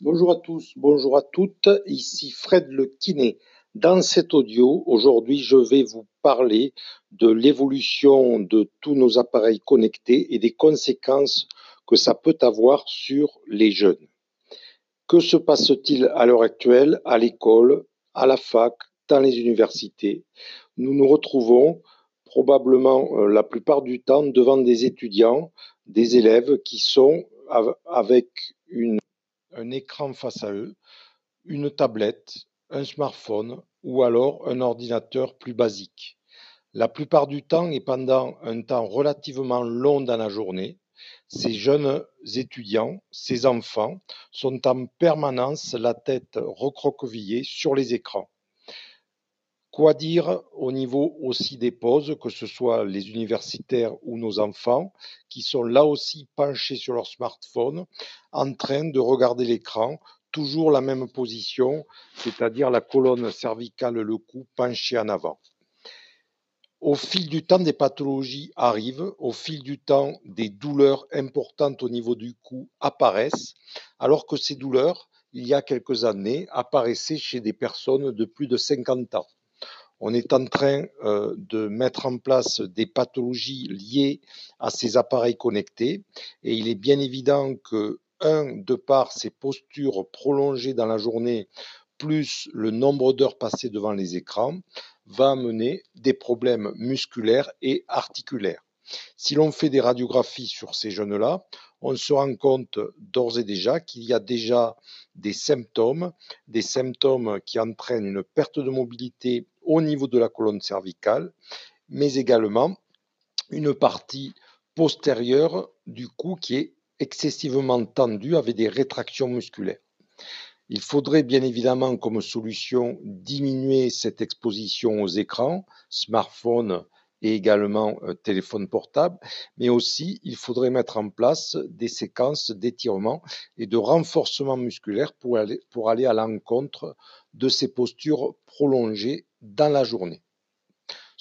Bonjour à tous, bonjour à toutes, ici Fred le kiné. Dans cet audio, aujourd'hui, je vais vous parler de l'évolution de tous nos appareils connectés et des conséquences que ça peut avoir sur les jeunes. Que se passe-t-il à l'heure actuelle à l'école, à la fac, dans les universités? Nous nous retrouvons probablement euh, la plupart du temps devant des étudiants, des élèves qui sont avec une un écran face à eux, une tablette, un smartphone ou alors un ordinateur plus basique. La plupart du temps et pendant un temps relativement long dans la journée, ces jeunes étudiants, ces enfants, sont en permanence la tête recroquevillée sur les écrans. Quoi dire au niveau aussi des pauses, que ce soit les universitaires ou nos enfants, qui sont là aussi penchés sur leur smartphone, en train de regarder l'écran, toujours la même position, c'est-à-dire la colonne cervicale, le cou penché en avant. Au fil du temps, des pathologies arrivent, au fil du temps, des douleurs importantes au niveau du cou apparaissent, alors que ces douleurs, il y a quelques années, apparaissaient chez des personnes de plus de 50 ans on est en train euh, de mettre en place des pathologies liées à ces appareils connectés et il est bien évident que, un, de par ces postures prolongées dans la journée, plus le nombre d'heures passées devant les écrans, va amener des problèmes musculaires et articulaires. Si l'on fait des radiographies sur ces jeunes-là, on se rend compte d'ores et déjà qu'il y a déjà des symptômes, des symptômes qui entraînent une perte de mobilité au niveau de la colonne cervicale, mais également une partie postérieure du cou qui est excessivement tendue avec des rétractions musculaires. Il faudrait bien évidemment comme solution diminuer cette exposition aux écrans, smartphones et également euh, téléphone portable, mais aussi il faudrait mettre en place des séquences d'étirement et de renforcement musculaire pour aller, pour aller à l'encontre de ces postures prolongées dans la journée.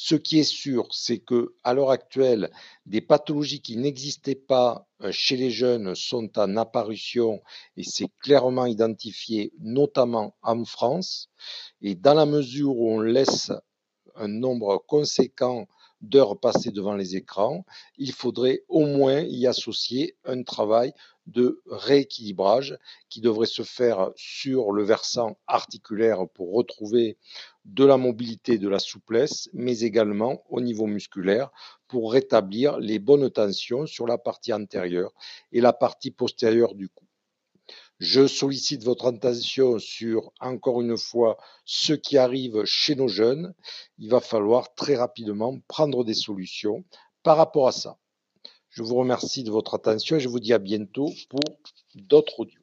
Ce qui est sûr, c'est que à l'heure actuelle, des pathologies qui n'existaient pas euh, chez les jeunes sont en apparition et c'est clairement identifié, notamment en France. Et dans la mesure où on laisse un nombre conséquent d'heures passées devant les écrans, il faudrait au moins y associer un travail de rééquilibrage qui devrait se faire sur le versant articulaire pour retrouver de la mobilité, de la souplesse, mais également au niveau musculaire pour rétablir les bonnes tensions sur la partie antérieure et la partie postérieure du cou. Je sollicite votre attention sur, encore une fois, ce qui arrive chez nos jeunes. Il va falloir très rapidement prendre des solutions par rapport à ça. Je vous remercie de votre attention et je vous dis à bientôt pour d'autres audios.